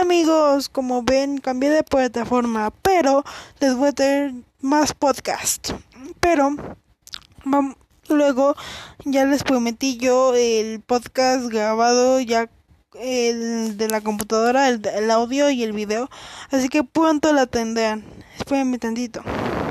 Amigos, como ven cambié de plataforma, pero les voy a tener más podcast. Pero luego ya les prometí yo el podcast grabado ya el de la computadora, el, audio y el video, así que pronto la tendrán. Espérenme tantito.